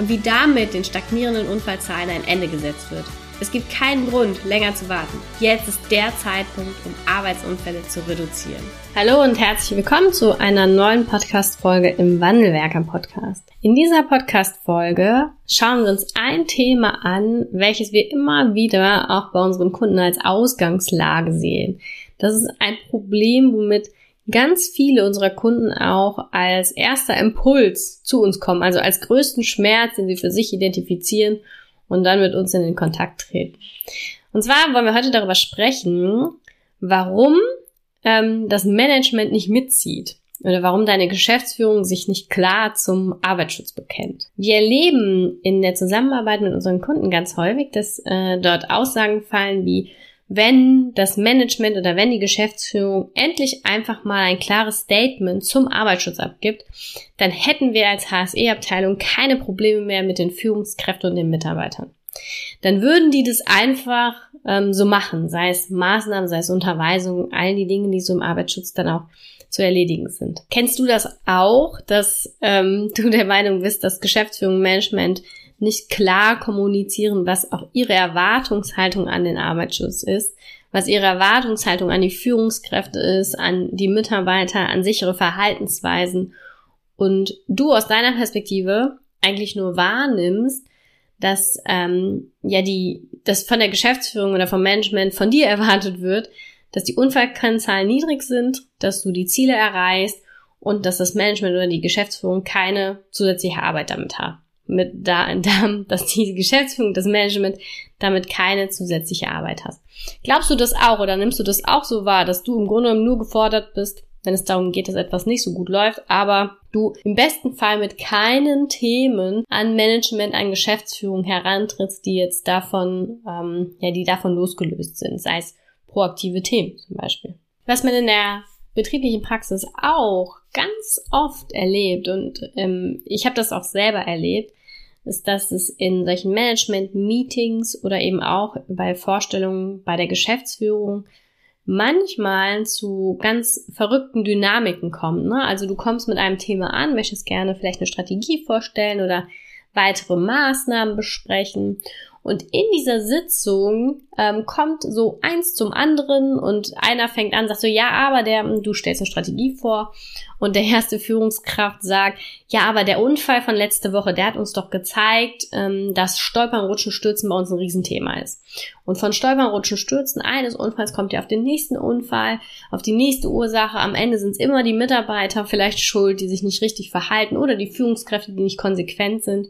und wie damit den stagnierenden Unfallzahlen ein Ende gesetzt wird. Es gibt keinen Grund, länger zu warten. Jetzt ist der Zeitpunkt, um Arbeitsunfälle zu reduzieren. Hallo und herzlich willkommen zu einer neuen Podcast-Folge im Wandelwerker Podcast. In dieser Podcast-Folge schauen wir uns ein Thema an, welches wir immer wieder auch bei unseren Kunden als Ausgangslage sehen. Das ist ein Problem, womit ganz viele unserer Kunden auch als erster Impuls zu uns kommen, also als größten Schmerz, den sie für sich identifizieren und dann mit uns in den Kontakt treten. Und zwar wollen wir heute darüber sprechen, warum ähm, das Management nicht mitzieht oder warum deine Geschäftsführung sich nicht klar zum Arbeitsschutz bekennt. Wir erleben in der Zusammenarbeit mit unseren Kunden ganz häufig, dass äh, dort Aussagen fallen wie wenn das Management oder wenn die Geschäftsführung endlich einfach mal ein klares Statement zum Arbeitsschutz abgibt, dann hätten wir als HSE-Abteilung keine Probleme mehr mit den Führungskräften und den Mitarbeitern. Dann würden die das einfach ähm, so machen, sei es Maßnahmen, sei es Unterweisungen, all die Dinge, die so im Arbeitsschutz dann auch zu erledigen sind. Kennst du das auch, dass ähm, du der Meinung bist, dass Geschäftsführung Management nicht klar kommunizieren, was auch ihre Erwartungshaltung an den Arbeitsschutz ist, was ihre Erwartungshaltung an die Führungskräfte ist, an die Mitarbeiter, an sichere Verhaltensweisen. Und du aus deiner Perspektive eigentlich nur wahrnimmst, dass ähm, ja die, das von der Geschäftsführung oder vom Management von dir erwartet wird, dass die Unfallkennzahlen niedrig sind, dass du die Ziele erreichst und dass das Management oder die Geschäftsführung keine zusätzliche Arbeit damit hat mit da, da, dass die Geschäftsführung, das Management damit keine zusätzliche Arbeit hast. Glaubst du das auch oder nimmst du das auch so wahr, dass du im Grunde genommen nur gefordert bist, wenn es darum geht, dass etwas nicht so gut läuft, aber du im besten Fall mit keinen Themen an Management, an Geschäftsführung herantrittst, die jetzt davon, ähm, ja, die davon losgelöst sind, sei es proaktive Themen zum Beispiel. Was man in der betrieblichen Praxis auch ganz oft erlebt und ähm, ich habe das auch selber erlebt, ist, dass es in solchen Management-Meetings oder eben auch bei Vorstellungen bei der Geschäftsführung manchmal zu ganz verrückten Dynamiken kommt. Ne? Also du kommst mit einem Thema an, möchtest gerne vielleicht eine Strategie vorstellen oder weitere Maßnahmen besprechen und in dieser Sitzung ähm, kommt so eins zum anderen und einer fängt an, sagt so, ja, aber der, du stellst eine Strategie vor und der erste Führungskraft sagt, ja, aber der Unfall von letzte Woche, der hat uns doch gezeigt, ähm, dass Stolpern, Rutschen, Stürzen bei uns ein Riesenthema ist. Und von Stolpern, Rutschen, Stürzen eines Unfalls kommt ihr auf den nächsten Unfall, auf die nächste Ursache. Am Ende sind es immer die Mitarbeiter vielleicht schuld, die sich nicht richtig verhalten oder die Führungskräfte, die nicht konsequent sind.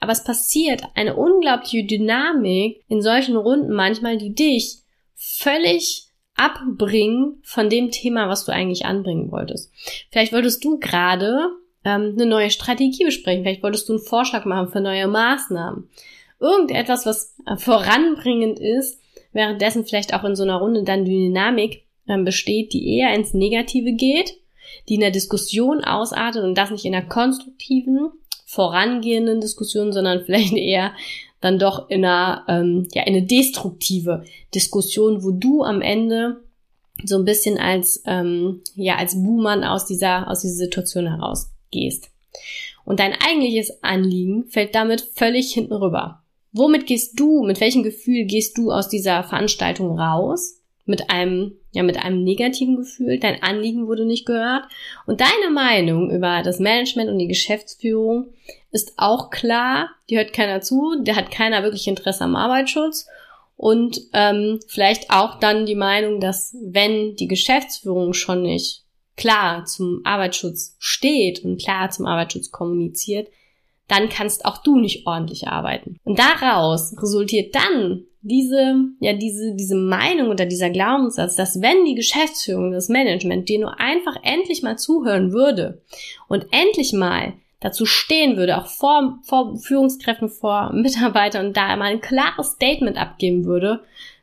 Aber es passiert eine unglaubliche Dynamik in solchen Runden manchmal, die dich völlig abbringen von dem Thema, was du eigentlich anbringen wolltest. Vielleicht wolltest du gerade ähm, eine neue Strategie besprechen, vielleicht wolltest du einen Vorschlag machen für neue Maßnahmen. Irgendetwas, was äh, voranbringend ist, währenddessen vielleicht auch in so einer Runde dann Dynamik ähm, besteht, die eher ins Negative geht, die in der Diskussion ausartet und das nicht in einer konstruktiven, vorangehenden Diskussion, sondern vielleicht eher dann doch in einer, ähm, ja, in eine destruktive Diskussion, wo du am Ende so ein bisschen als, ähm, ja, als Buhmann aus dieser, aus dieser Situation herausgehst. Und dein eigentliches Anliegen fällt damit völlig hinten rüber. Womit gehst du, mit welchem Gefühl gehst du aus dieser Veranstaltung raus? Mit einem ja mit einem negativen Gefühl, dein Anliegen wurde nicht gehört. Und deine Meinung über das Management und die Geschäftsführung ist auch klar, die hört keiner zu, der hat keiner wirklich Interesse am Arbeitsschutz. Und ähm, vielleicht auch dann die Meinung, dass wenn die Geschäftsführung schon nicht klar zum Arbeitsschutz steht und klar zum Arbeitsschutz kommuniziert, dann kannst auch du nicht ordentlich arbeiten. Und daraus resultiert dann diese, ja, diese, diese Meinung oder dieser Glaubenssatz, dass wenn die Geschäftsführung, das Management dir nur einfach endlich mal zuhören würde und endlich mal dazu stehen würde, auch vor, vor Führungskräften, vor Mitarbeitern und da mal ein klares Statement abgeben würde,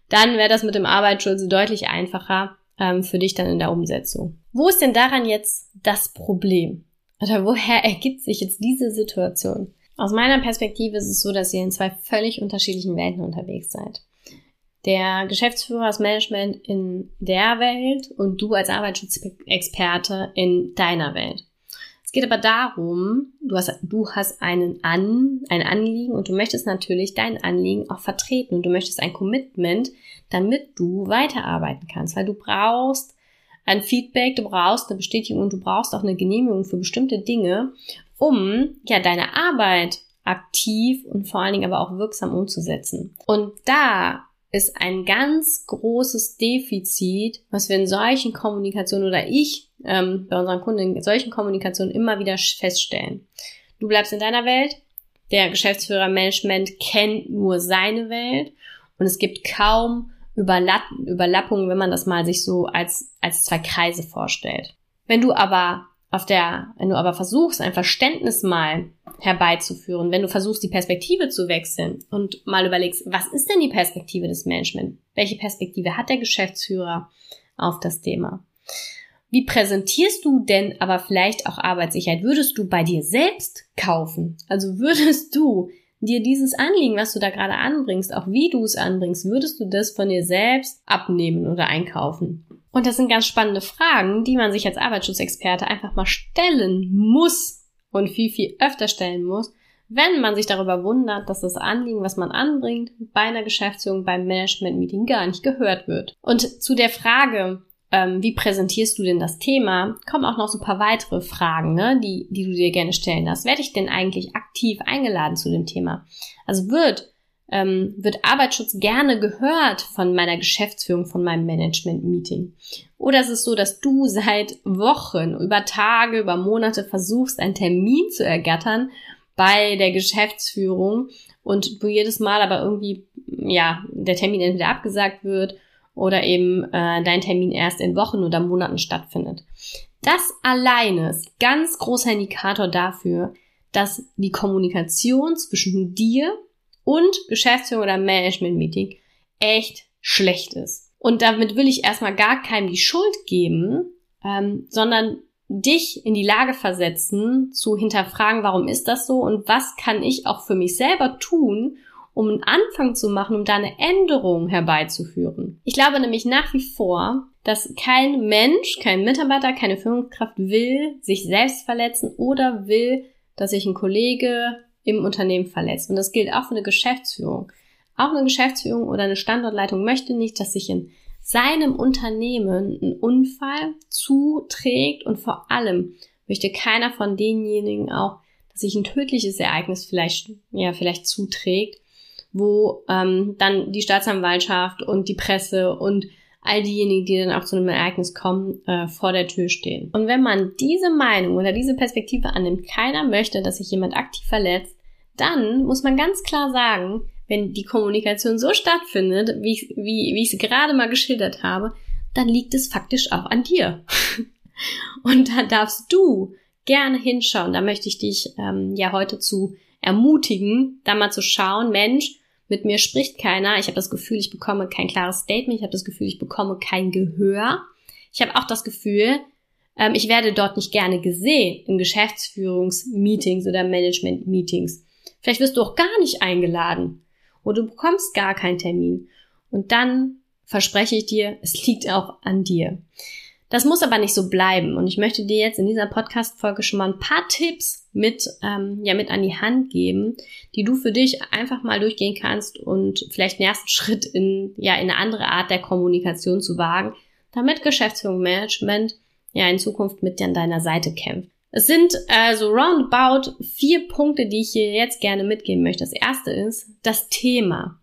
dann wäre das mit dem Arbeitsschutz deutlich einfacher ähm, für dich dann in der Umsetzung. Wo ist denn daran jetzt das Problem? Oder woher ergibt sich jetzt diese Situation? Aus meiner Perspektive ist es so, dass ihr in zwei völlig unterschiedlichen Welten unterwegs seid. Der Geschäftsführer, das Management in der Welt und du als Arbeitsschutzexperte in deiner Welt. Es geht aber darum, du hast, du hast einen An, ein Anliegen und du möchtest natürlich dein Anliegen auch vertreten und du möchtest ein Commitment, damit du weiterarbeiten kannst, weil du brauchst ein Feedback, du brauchst eine Bestätigung und du brauchst auch eine Genehmigung für bestimmte Dinge, um ja deine Arbeit aktiv und vor allen Dingen aber auch wirksam umzusetzen. Und da ist ein ganz großes Defizit, was wir in solchen Kommunikationen oder ich ähm, bei unseren Kunden in solchen Kommunikationen immer wieder feststellen. Du bleibst in deiner Welt, der Geschäftsführer Management kennt nur seine Welt und es gibt kaum Überlapp Überlappungen, wenn man das mal sich so als, als zwei Kreise vorstellt. Wenn du aber auf der, wenn du aber versuchst, ein Verständnis mal herbeizuführen, wenn du versuchst, die Perspektive zu wechseln und mal überlegst, was ist denn die Perspektive des Management? Welche Perspektive hat der Geschäftsführer auf das Thema? Wie präsentierst du denn aber vielleicht auch Arbeitssicherheit? Würdest du bei dir selbst kaufen? Also würdest du dir dieses Anliegen, was du da gerade anbringst, auch wie du es anbringst, würdest du das von dir selbst abnehmen oder einkaufen? Und das sind ganz spannende Fragen, die man sich als Arbeitsschutzexperte einfach mal stellen muss und viel, viel öfter stellen muss, wenn man sich darüber wundert, dass das Anliegen, was man anbringt, bei einer Geschäftsführung, beim Management-Meeting gar nicht gehört wird. Und zu der Frage, ähm, wie präsentierst du denn das Thema, kommen auch noch so ein paar weitere Fragen, ne, die, die du dir gerne stellen darfst. Werde ich denn eigentlich aktiv eingeladen zu dem Thema? Also wird, ähm, wird Arbeitsschutz gerne gehört von meiner Geschäftsführung, von meinem Management-Meeting? Oder ist es so, dass du seit Wochen, über Tage, über Monate versuchst, einen Termin zu ergattern bei der Geschäftsführung und du jedes Mal aber irgendwie, ja, der Termin entweder abgesagt wird oder eben äh, dein Termin erst in Wochen oder Monaten stattfindet. Das alleine ist ganz großer Indikator dafür, dass die Kommunikation zwischen dir und Geschäftsführung oder Management-Meeting echt schlecht ist. Und damit will ich erstmal gar keinem die Schuld geben, ähm, sondern dich in die Lage versetzen, zu hinterfragen, warum ist das so und was kann ich auch für mich selber tun, um einen Anfang zu machen, um da eine Änderung herbeizuführen. Ich glaube nämlich nach wie vor, dass kein Mensch, kein Mitarbeiter, keine Führungskraft will sich selbst verletzen oder will, dass sich ein Kollege im Unternehmen verletzt. Und das gilt auch für eine Geschäftsführung. Auch eine Geschäftsführung oder eine Standortleitung möchte nicht, dass sich in seinem Unternehmen ein Unfall zuträgt und vor allem möchte keiner von denjenigen auch, dass sich ein tödliches Ereignis vielleicht, ja, vielleicht zuträgt, wo ähm, dann die Staatsanwaltschaft und die Presse und all diejenigen, die dann auch zu einem Ereignis kommen, äh, vor der Tür stehen. Und wenn man diese Meinung oder diese Perspektive annimmt, keiner möchte, dass sich jemand aktiv verletzt, dann muss man ganz klar sagen, wenn die Kommunikation so stattfindet, wie ich, wie, wie es gerade mal geschildert habe, dann liegt es faktisch auch an dir. Und da darfst du gerne hinschauen. Da möchte ich dich ähm, ja heute zu ermutigen, da mal zu schauen, Mensch, mit mir spricht keiner. Ich habe das Gefühl, ich bekomme kein klares Statement. Ich habe das Gefühl, ich bekomme kein Gehör. Ich habe auch das Gefühl, ähm, ich werde dort nicht gerne gesehen in Geschäftsführungsmeetings oder Management-Meetings. Vielleicht wirst du auch gar nicht eingeladen oder du bekommst gar keinen Termin. Und dann verspreche ich dir, es liegt auch an dir. Das muss aber nicht so bleiben. Und ich möchte dir jetzt in dieser Podcast-Folge schon mal ein paar Tipps mit, ähm, ja, mit an die Hand geben, die du für dich einfach mal durchgehen kannst und vielleicht einen ersten Schritt in, ja, in eine andere Art der Kommunikation zu wagen, damit Geschäftsführung Management ja in Zukunft mit dir an deiner Seite kämpft. Es sind also roundabout vier Punkte, die ich hier jetzt gerne mitgeben möchte. Das erste ist das Thema.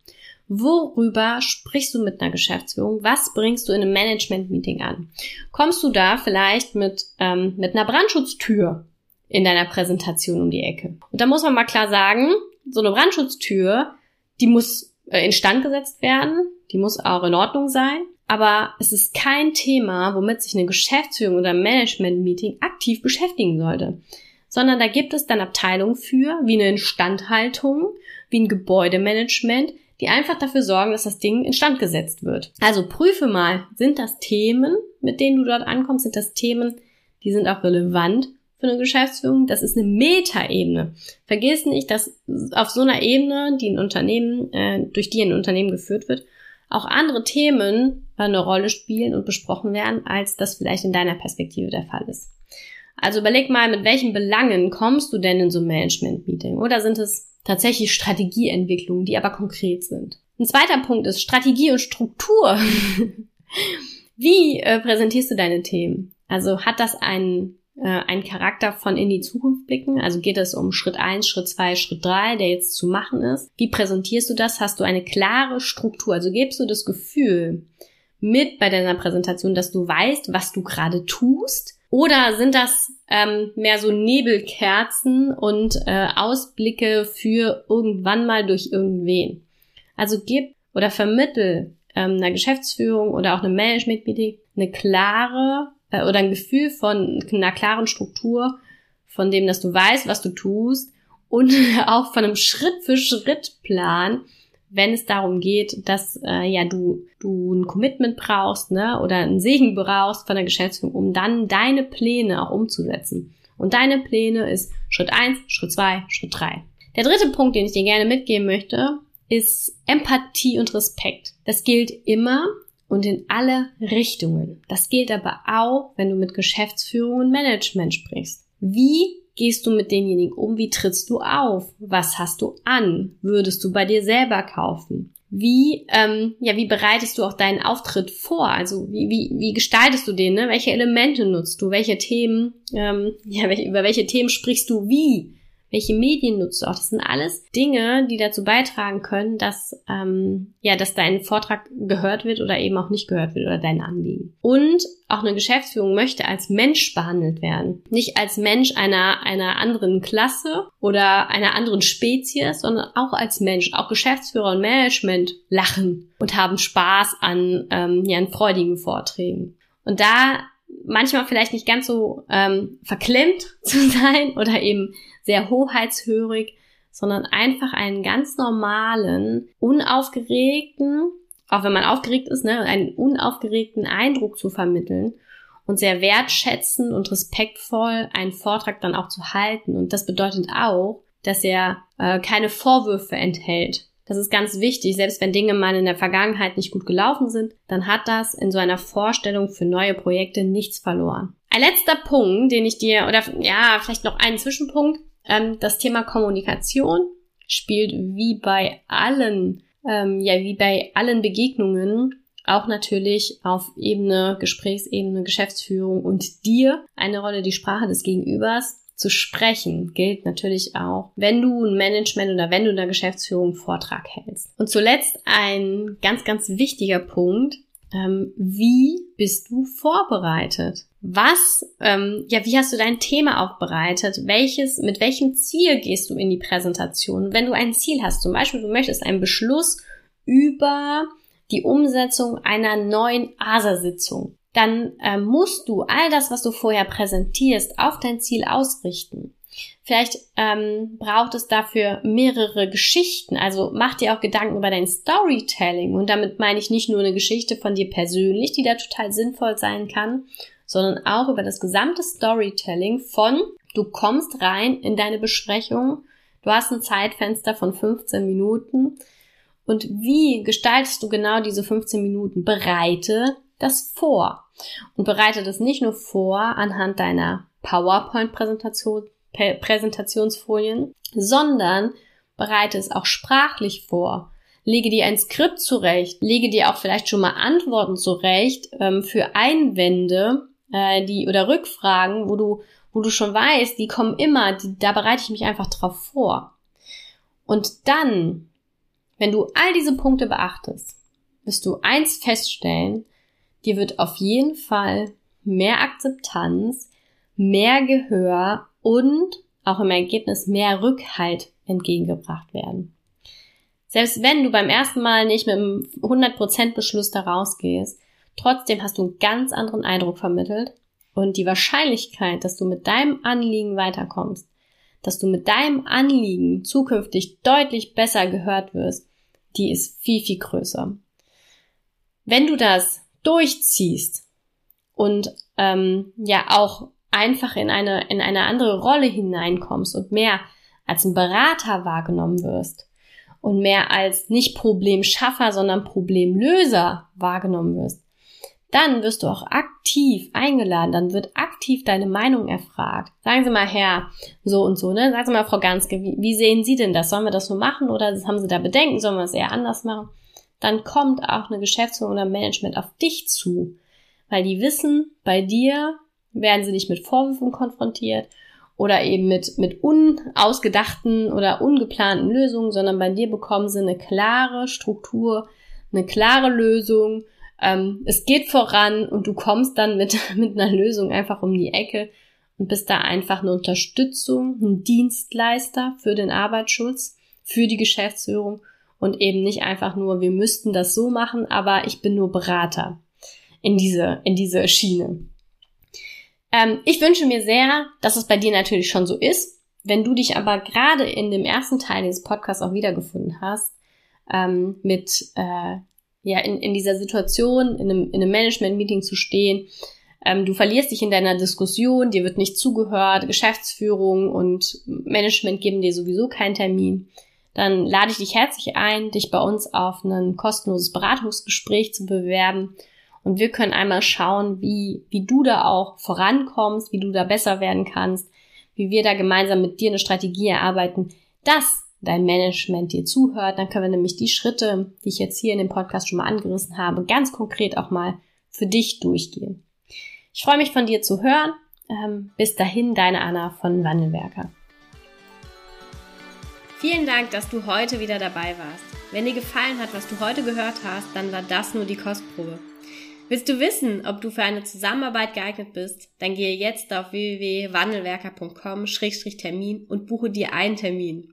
Worüber sprichst du mit einer Geschäftsführung? Was bringst du in einem Management-Meeting an? Kommst du da vielleicht mit, ähm, mit einer Brandschutztür in deiner Präsentation um die Ecke? Und da muss man mal klar sagen, so eine Brandschutztür, die muss äh, instand gesetzt werden, die muss auch in Ordnung sein. Aber es ist kein Thema, womit sich eine Geschäftsführung oder ein Management-Meeting aktiv beschäftigen sollte. sondern da gibt es dann Abteilungen für, wie eine Instandhaltung, wie ein Gebäudemanagement, die einfach dafür sorgen, dass das Ding instand gesetzt wird. Also prüfe mal, sind das Themen, mit denen du dort ankommst, sind das Themen, die sind auch relevant für eine Geschäftsführung. Das ist eine Metaebene. Vergiss nicht, dass auf so einer Ebene, die ein Unternehmen, äh, durch die ein Unternehmen geführt wird, auch andere Themen eine Rolle spielen und besprochen werden, als das vielleicht in deiner Perspektive der Fall ist. Also überleg mal, mit welchen Belangen kommst du denn in so ein Management-Meeting? Oder sind es tatsächlich Strategieentwicklungen, die aber konkret sind? Ein zweiter Punkt ist Strategie und Struktur. Wie äh, präsentierst du deine Themen? Also hat das einen äh, einen Charakter von in die Zukunft blicken? Also geht es um Schritt eins, Schritt zwei, Schritt drei, der jetzt zu machen ist? Wie präsentierst du das? Hast du eine klare Struktur? Also gibst du das Gefühl mit bei deiner Präsentation, dass du weißt, was du gerade tust? Oder sind das ähm, mehr so Nebelkerzen und äh, Ausblicke für irgendwann mal durch irgendwen? Also gib oder vermittel ähm, einer Geschäftsführung oder auch einem Management-Meeting eine klare äh, oder ein Gefühl von einer klaren Struktur, von dem, dass du weißt, was du tust und auch von einem Schritt-für-Schritt-Plan, wenn es darum geht, dass äh, ja du du ein Commitment brauchst, ne, oder einen Segen brauchst von der Geschäftsführung, um dann deine Pläne auch umzusetzen. Und deine Pläne ist Schritt eins, Schritt zwei, Schritt drei. Der dritte Punkt, den ich dir gerne mitgeben möchte, ist Empathie und Respekt. Das gilt immer und in alle Richtungen. Das gilt aber auch, wenn du mit Geschäftsführung und Management sprichst. Wie gehst du mit denjenigen um? Wie trittst du auf? Was hast du an? Würdest du bei dir selber kaufen? Wie, ähm, ja, wie bereitest du auch deinen Auftritt vor? Also wie, wie, wie gestaltest du den? Ne? Welche Elemente nutzt du? Welche Themen, ähm, ja, über welche Themen sprichst du wie? Welche Medien nutzt du auch. Das sind alles Dinge, die dazu beitragen können, dass ähm, ja, dass dein Vortrag gehört wird oder eben auch nicht gehört wird oder dein Anliegen. Und auch eine Geschäftsführung möchte als Mensch behandelt werden, nicht als Mensch einer einer anderen Klasse oder einer anderen Spezies, sondern auch als Mensch. Auch Geschäftsführer und Management lachen und haben Spaß an ähm, ja, an freudigen Vorträgen. Und da manchmal vielleicht nicht ganz so ähm, verklemmt zu sein oder eben sehr hoheitshörig, sondern einfach einen ganz normalen, unaufgeregten, auch wenn man aufgeregt ist, ne, einen unaufgeregten Eindruck zu vermitteln und sehr wertschätzend und respektvoll einen Vortrag dann auch zu halten. Und das bedeutet auch, dass er äh, keine Vorwürfe enthält. Das ist ganz wichtig. Selbst wenn Dinge mal in der Vergangenheit nicht gut gelaufen sind, dann hat das in so einer Vorstellung für neue Projekte nichts verloren. Ein letzter Punkt, den ich dir, oder ja, vielleicht noch einen Zwischenpunkt, ähm, das Thema Kommunikation spielt wie bei allen, ähm, ja, wie bei allen Begegnungen auch natürlich auf Ebene, Gesprächsebene, Geschäftsführung und dir eine Rolle, die Sprache des Gegenübers zu sprechen gilt natürlich auch, wenn du ein Management oder wenn du in der Geschäftsführung einen Vortrag hältst. Und zuletzt ein ganz, ganz wichtiger Punkt. Ähm, wie bist du vorbereitet? Was, ähm, ja, wie hast du dein Thema aufbereitet? Welches, mit welchem Ziel gehst du in die Präsentation? Wenn du ein Ziel hast, zum Beispiel du möchtest einen Beschluss über die Umsetzung einer neuen ASA-Sitzung, dann äh, musst du all das, was du vorher präsentierst, auf dein Ziel ausrichten. Vielleicht ähm, braucht es dafür mehrere Geschichten. Also mach dir auch Gedanken über dein Storytelling. Und damit meine ich nicht nur eine Geschichte von dir persönlich, die da total sinnvoll sein kann, sondern auch über das gesamte Storytelling von du kommst rein in deine Besprechung, du hast ein Zeitfenster von 15 Minuten und wie gestaltest du genau diese 15 Minuten? Bereite das vor und bereite das nicht nur vor anhand deiner PowerPoint-Präsentation, Präsentationsfolien, sondern bereite es auch sprachlich vor. Lege dir ein Skript zurecht, lege dir auch vielleicht schon mal Antworten zurecht ähm, für Einwände, äh, die oder Rückfragen, wo du, wo du schon weißt, die kommen immer, die, da bereite ich mich einfach drauf vor. Und dann, wenn du all diese Punkte beachtest, wirst du eins feststellen, dir wird auf jeden Fall mehr Akzeptanz, mehr Gehör und auch im Ergebnis mehr Rückhalt entgegengebracht werden. Selbst wenn du beim ersten Mal nicht mit einem 100% Beschluss da rausgehst, Trotzdem hast du einen ganz anderen Eindruck vermittelt, Und die Wahrscheinlichkeit, dass du mit deinem Anliegen weiterkommst, dass du mit deinem Anliegen zukünftig deutlich besser gehört wirst, die ist viel, viel größer. Wenn du das durchziehst und ähm, ja auch einfach in eine, in eine andere Rolle hineinkommst und mehr als ein Berater wahrgenommen wirst und mehr als nicht Problemschaffer, sondern Problemlöser wahrgenommen wirst, dann wirst du auch aktiv eingeladen, dann wird aktiv deine Meinung erfragt. Sagen Sie mal, Herr, so und so, ne? Sagen Sie mal, Frau Ganske, wie, wie sehen Sie denn das? Sollen wir das so machen oder haben Sie da Bedenken? Sollen wir es eher anders machen? Dann kommt auch eine Geschäftsführung oder Management auf dich zu, weil die wissen, bei dir werden sie nicht mit Vorwürfen konfrontiert oder eben mit, mit unausgedachten oder ungeplanten Lösungen, sondern bei dir bekommen sie eine klare Struktur, eine klare Lösung, ähm, es geht voran und du kommst dann mit, mit einer Lösung einfach um die Ecke und bist da einfach eine Unterstützung, ein Dienstleister für den Arbeitsschutz, für die Geschäftsführung und eben nicht einfach nur, wir müssten das so machen, aber ich bin nur Berater in diese, in diese Schiene. Ähm, ich wünsche mir sehr, dass es bei dir natürlich schon so ist. Wenn du dich aber gerade in dem ersten Teil dieses Podcasts auch wiedergefunden hast, ähm, mit äh, ja, in, in dieser Situation, in einem, in einem Management-Meeting zu stehen. Ähm, du verlierst dich in deiner Diskussion, dir wird nicht zugehört, Geschäftsführung und Management geben dir sowieso keinen Termin. Dann lade ich dich herzlich ein, dich bei uns auf ein kostenloses Beratungsgespräch zu bewerben. Und wir können einmal schauen, wie, wie du da auch vorankommst, wie du da besser werden kannst, wie wir da gemeinsam mit dir eine Strategie erarbeiten, dass dein Management dir zuhört, dann können wir nämlich die Schritte, die ich jetzt hier in dem Podcast schon mal angerissen habe, ganz konkret auch mal für dich durchgehen. Ich freue mich von dir zu hören. Ähm, bis dahin, deine Anna von Wandelwerker. Vielen Dank, dass du heute wieder dabei warst. Wenn dir gefallen hat, was du heute gehört hast, dann war das nur die Kostprobe. Willst du wissen, ob du für eine Zusammenarbeit geeignet bist? Dann gehe jetzt auf www.wandelwerker.com-termin und buche dir einen Termin.